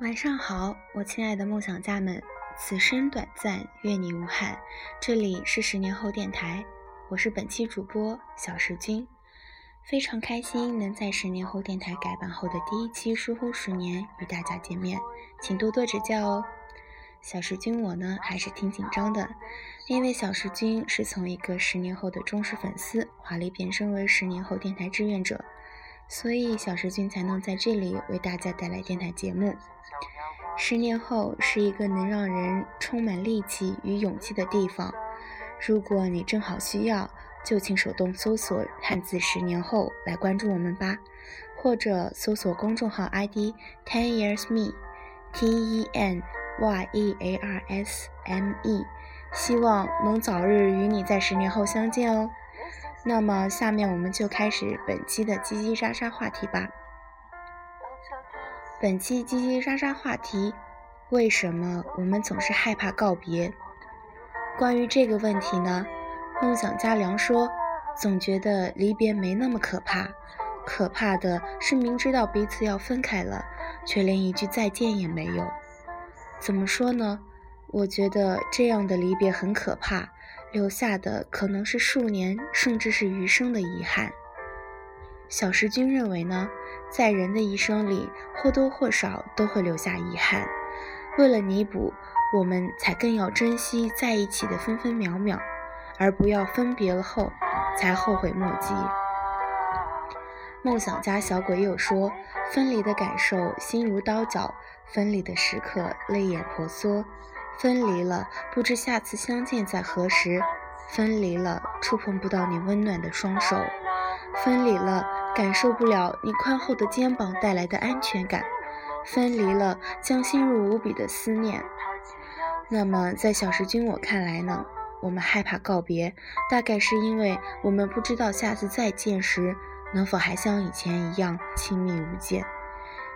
晚上好，我亲爱的梦想家们，此生短暂，愿你无憾。这里是十年后电台，我是本期主播小石君，非常开心能在十年后电台改版后的第一期疏忽十年与大家见面，请多多指教哦。小石君我呢还是挺紧张的，因为小石君是从一个十年后的忠实粉丝，华丽变身为十年后电台志愿者。所以，小石君才能在这里为大家带来电台节目。十年后是一个能让人充满力气与勇气的地方。如果你正好需要，就请手动搜索汉字“十年后”来关注我们吧，或者搜索公众号 ID Ten Years Me，T E N Y E A R S M E，希望能早日与你在十年后相见哦。那么，下面我们就开始本期的叽叽喳喳话题吧。本期叽叽喳喳话题：为什么我们总是害怕告别？关于这个问题呢，梦想家梁说：“总觉得离别没那么可怕，可怕的是明知道彼此要分开了，却连一句再见也没有。”怎么说呢？我觉得这样的离别很可怕。留下的可能是数年，甚至是余生的遗憾。小石君认为呢，在人的一生里，或多或少都会留下遗憾。为了弥补，我们才更要珍惜在一起的分分秒秒，而不要分别了后才后悔莫及。梦想家小鬼又说：“分离的感受，心如刀绞；分离的时刻，泪眼婆娑。”分离了，不知下次相见在何时；分离了，触碰不到你温暖的双手；分离了，感受不了你宽厚的肩膀带来的安全感；分离了，将陷入无比的思念。那么，在小石君我看来呢？我们害怕告别，大概是因为我们不知道下次再见时能否还像以前一样亲密无间。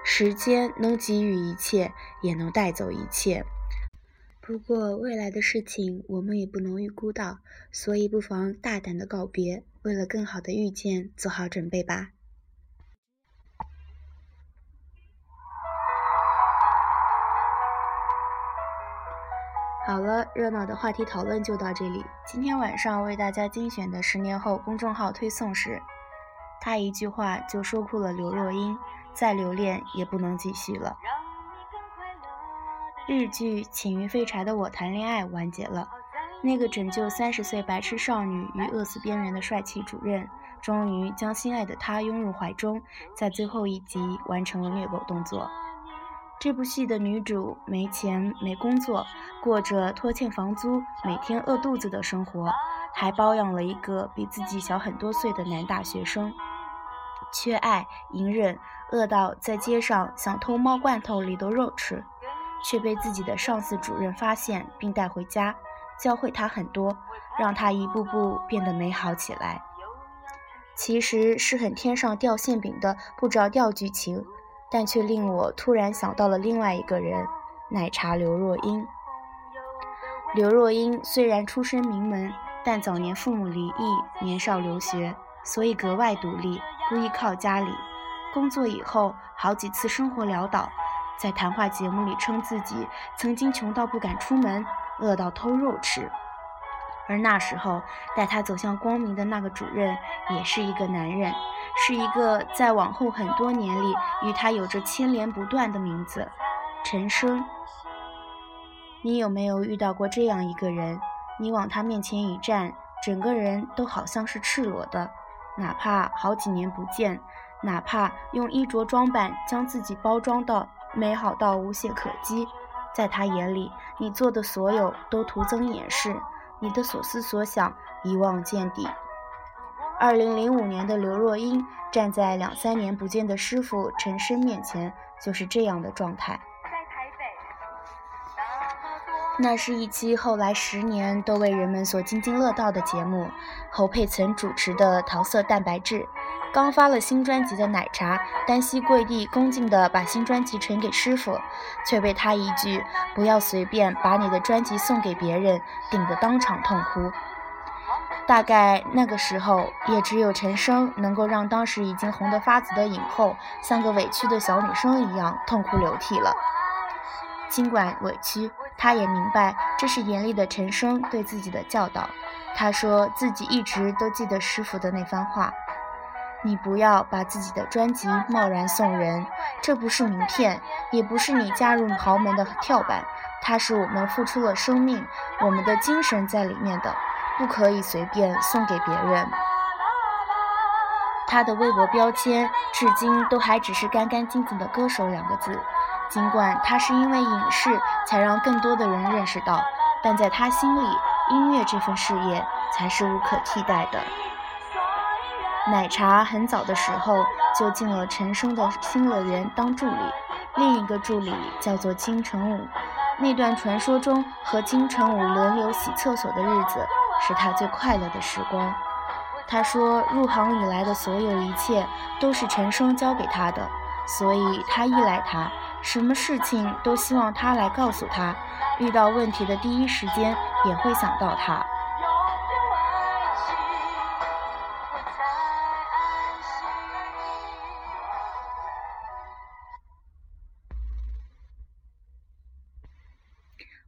时间能给予一切，也能带走一切。不过未来的事情我们也不能预估到，所以不妨大胆的告别，为了更好的遇见做好准备吧。好了，热闹的话题讨论就到这里。今天晚上为大家精选的十年后公众号推送是，他一句话就说哭了刘若英，再留恋也不能继续了。日剧《请与废柴的我谈恋爱》完结了，那个拯救三十岁白痴少女于饿死边缘的帅气主任，终于将心爱的她拥入怀中，在最后一集完成了虐狗动作。这部戏的女主没钱没工作，过着拖欠房租、每天饿肚子的生活，还包养了一个比自己小很多岁的男大学生，缺爱、隐忍，饿到在街上想偷猫罐头里的肉吃。却被自己的上司主任发现，并带回家，教会他很多，让他一步步变得美好起来。其实是很天上掉馅饼的不着调剧情，但却令我突然想到了另外一个人——奶茶刘若英。刘若英虽然出身名门，但早年父母离异，年少留学，所以格外独立，不依靠家里。工作以后，好几次生活潦倒。在谈话节目里称自己曾经穷到不敢出门，饿到偷肉吃。而那时候带他走向光明的那个主任也是一个男人，是一个在往后很多年里与他有着牵连不断的名字——陈升。你有没有遇到过这样一个人？你往他面前一站，整个人都好像是赤裸的，哪怕好几年不见，哪怕用衣着装扮将自己包装到。美好到无懈可击，在他眼里，你做的所有都徒增掩饰，你的所思所想一望见底。二零零五年的刘若英站在两三年不见的师傅陈深面前，就是这样的状态。那是一期后来十年都为人们所津津乐道的节目，侯佩岑主持的《桃色蛋白质》。刚发了新专辑的奶茶，单膝跪地，恭敬地把新专辑呈给师傅，却被他一句“不要随便把你的专辑送给别人”顶得当场痛哭。大概那个时候，也只有陈升能够让当时已经红得发紫的影后，像个委屈的小女生一样痛哭流涕了。尽管委屈，他也明白这是严厉的陈升对自己的教导。他说自己一直都记得师傅的那番话：“你不要把自己的专辑贸然送人，这不是名片，也不是你加入豪门的跳板，它是我们付出了生命、我们的精神在里面的，不可以随便送给别人。”他的微博标签至今都还只是“干干净净的歌手”两个字。尽管他是因为影视才让更多的人认识到，但在他心里，音乐这份事业才是无可替代的。奶茶很早的时候就进了陈升的新乐园当助理，另一个助理叫做金城武。那段传说中和金城武轮流洗厕所的日子，是他最快乐的时光。他说，入行以来的所有一切都是陈升教给他的，所以他依赖他。什么事情都希望他来告诉他，遇到问题的第一时间也会想到他。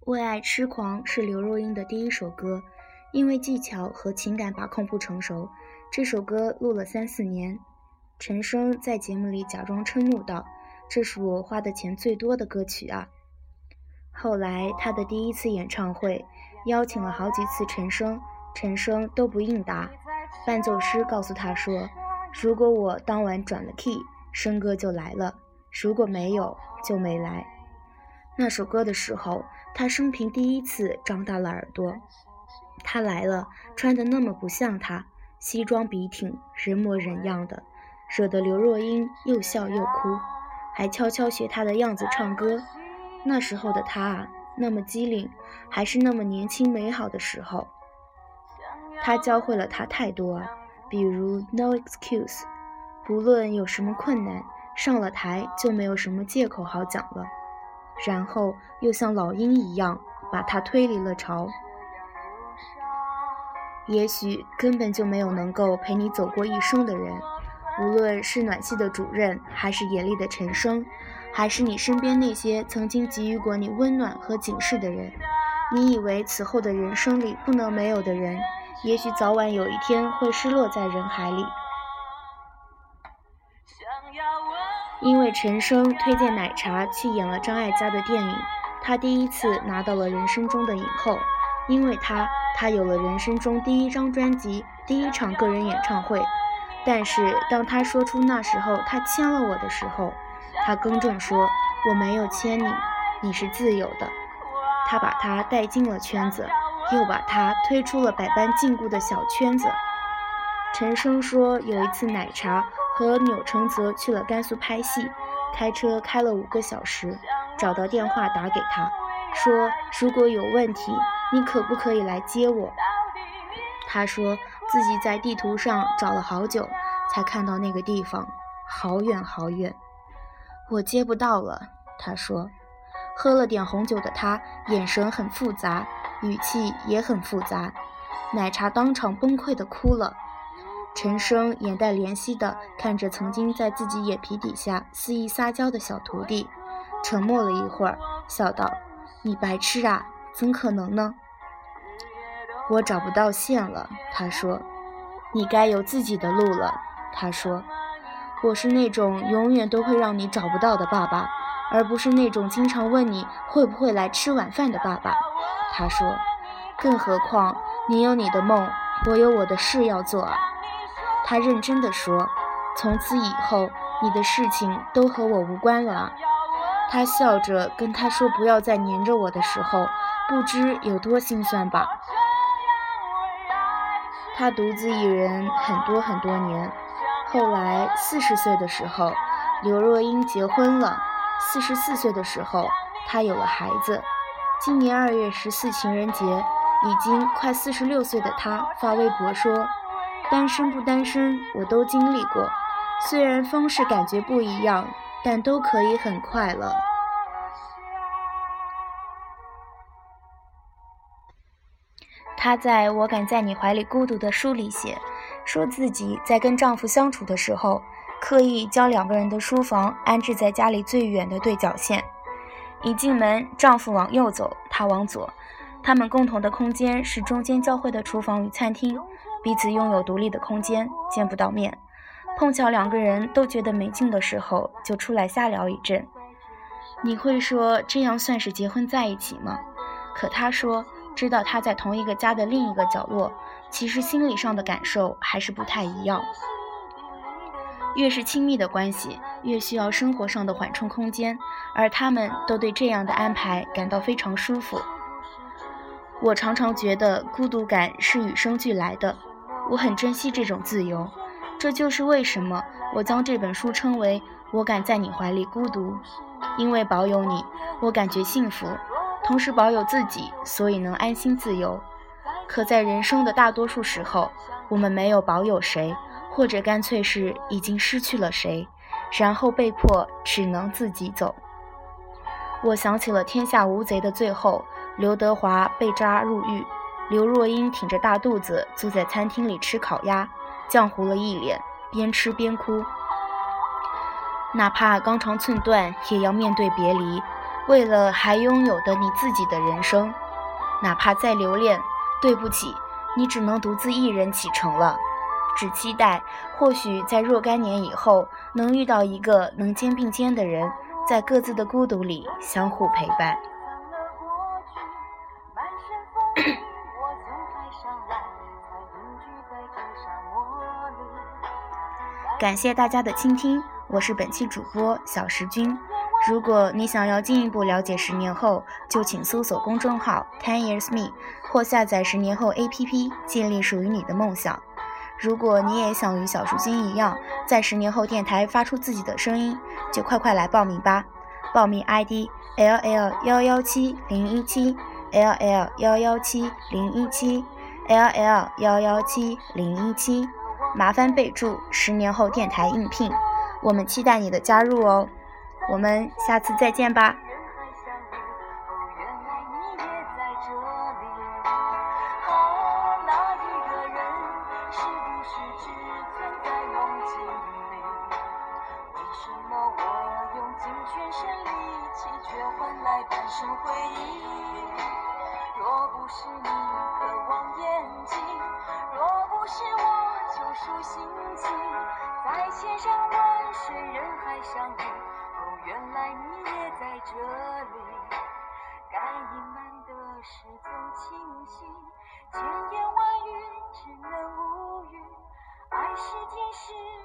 为爱痴狂是刘若英的第一首歌，因为技巧和情感把控不成熟，这首歌录了三四年。陈升在节目里假装嗔怒道。这是我花的钱最多的歌曲啊！后来他的第一次演唱会邀请了好几次陈升，陈升都不应答。伴奏师告诉他说：“如果我当晚转了 key，升哥就来了；如果没有，就没来。”那首歌的时候，他生平第一次张大了耳朵。他来了，穿得那么不像他，西装笔挺，人模人样的，惹得刘若英又笑又哭。还悄悄学他的样子唱歌。那时候的他啊，那么机灵，还是那么年轻美好的时候。他教会了他太多，比如 No excuse，不论有什么困难，上了台就没有什么借口好讲了。然后又像老鹰一样把他推离了巢。也许根本就没有能够陪你走过一生的人。无论是暖系的主任，还是严厉的陈升，还是你身边那些曾经给予过你温暖和警示的人，你以为此后的人生里不能没有的人，也许早晚有一天会失落在人海里。因为陈升推荐奶茶去演了张艾嘉的电影，他第一次拿到了人生中的影后。因为他，他有了人生中第一张专辑，第一场个人演唱会。但是当他说出那时候他牵了我的时候，他更正说我没有牵你，你是自由的。他把他带进了圈子，又把他推出了百般禁锢的小圈子。陈升说有一次奶茶和钮承泽去了甘肃拍戏，开车开了五个小时，找到电话打给他，说如果有问题，你可不可以来接我？他说。自己在地图上找了好久，才看到那个地方，好远好远，我接不到了。他说，喝了点红酒的他眼神很复杂，语气也很复杂。奶茶当场崩溃的哭了。陈升眼带怜惜的看着曾经在自己眼皮底下肆意撒娇的小徒弟，沉默了一会儿，笑道：“你白痴啊，怎可能呢？”我找不到线了，他说：“你该有自己的路了。”他说：“我是那种永远都会让你找不到的爸爸，而不是那种经常问你会不会来吃晚饭的爸爸。”他说：“更何况你有你的梦，我有我的事要做啊。”他认真的说：“从此以后，你的事情都和我无关了。”他笑着跟他说：“不要再黏着我的时候，不知有多心酸吧。”他独自一人很多很多年，后来四十岁的时候，刘若英结婚了。四十四岁的时候，他有了孩子。今年二月十四情人节，已经快四十六岁的他发微博说：“单身不单身，我都经历过。虽然方式感觉不一样，但都可以很快乐。”她在我敢在你怀里孤独的书里写，说自己在跟丈夫相处的时候，刻意将两个人的书房安置在家里最远的对角线。一进门，丈夫往右走，她往左。他们共同的空间是中间交汇的厨房与餐厅，彼此拥有独立的空间，见不到面。碰巧两个人都觉得没劲的时候，就出来瞎聊一阵。你会说这样算是结婚在一起吗？可他说，知道他在同一个家的另一个角落，其实心理上的感受还是不太一样。越是亲密的关系，越需要生活上的缓冲空间，而他们都对这样的安排感到非常舒服。我常常觉得孤独感是与生俱来的，我很珍惜这种自由。这就是为什么我将这本书称为《我敢在你怀里孤独》，因为保有你，我感觉幸福；同时保有自己，所以能安心自由。可在人生的大多数时候，我们没有保有谁，或者干脆是已经失去了谁，然后被迫只能自己走。我想起了《天下无贼》的最后。刘德华被抓入狱，刘若英挺着大肚子坐在餐厅里吃烤鸭，浆糊了一脸，边吃边哭。哪怕肝肠寸断，也要面对别离，为了还拥有的你自己的人生。哪怕再留恋，对不起，你只能独自一人启程了。只期待，或许在若干年以后，能遇到一个能肩并肩的人，在各自的孤独里相互陪伴。感谢大家的倾听，我是本期主播小石君。如果你想要进一步了解十年后，就请搜索公众号 Ten Years Me 或下载十年后 APP，建立属于你的梦想。如果你也想与小树精一样，在十年后电台发出自己的声音，就快快来报名吧！报名 ID L L 幺幺七零一七 L L 幺幺七零一七 L L 幺幺七零一七。麻烦备注“十年后电台应聘”，我们期待你的加入哦。我们下次再见吧。若不是你？渴望眼睛，若不是我。数心情，在千山万水人海相遇，原来你也在这里，该隐瞒的事总清晰，千言万语只能无语，爱是天使。